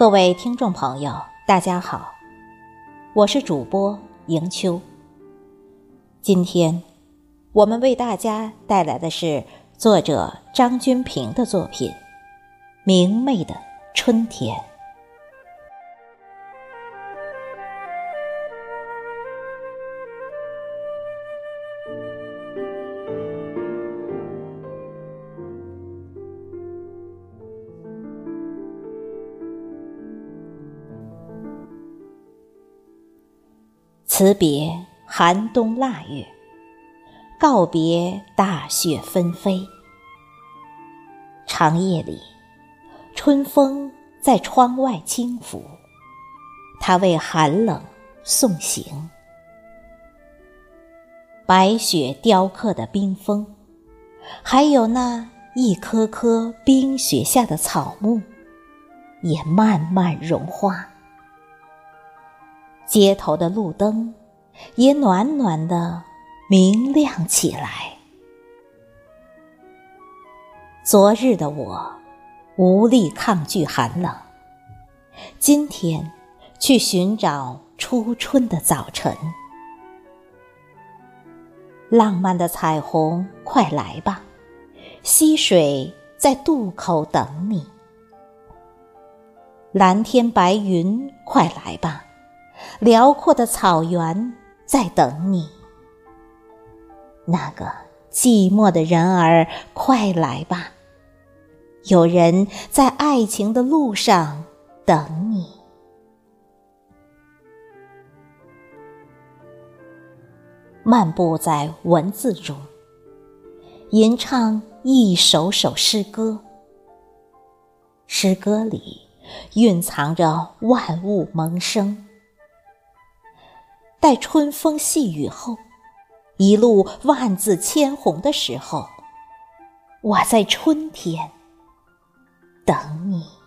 各位听众朋友，大家好，我是主播迎秋。今天我们为大家带来的是作者张君平的作品《明媚的春天》。辞别寒冬腊月，告别大雪纷飞。长夜里，春风在窗外轻拂，它为寒冷送行。白雪雕刻的冰封，还有那一颗颗冰雪下的草木，也慢慢融化。街头的路灯也暖暖的明亮起来。昨日的我无力抗拒寒冷，今天去寻找初春的早晨。浪漫的彩虹，快来吧！溪水在渡口等你。蓝天白云，快来吧！辽阔的草原在等你，那个寂寞的人儿，快来吧！有人在爱情的路上等你。漫步在文字中，吟唱一首首诗歌，诗歌里蕴藏着万物萌生。待春风细雨后，一路万紫千红的时候，我在春天等你。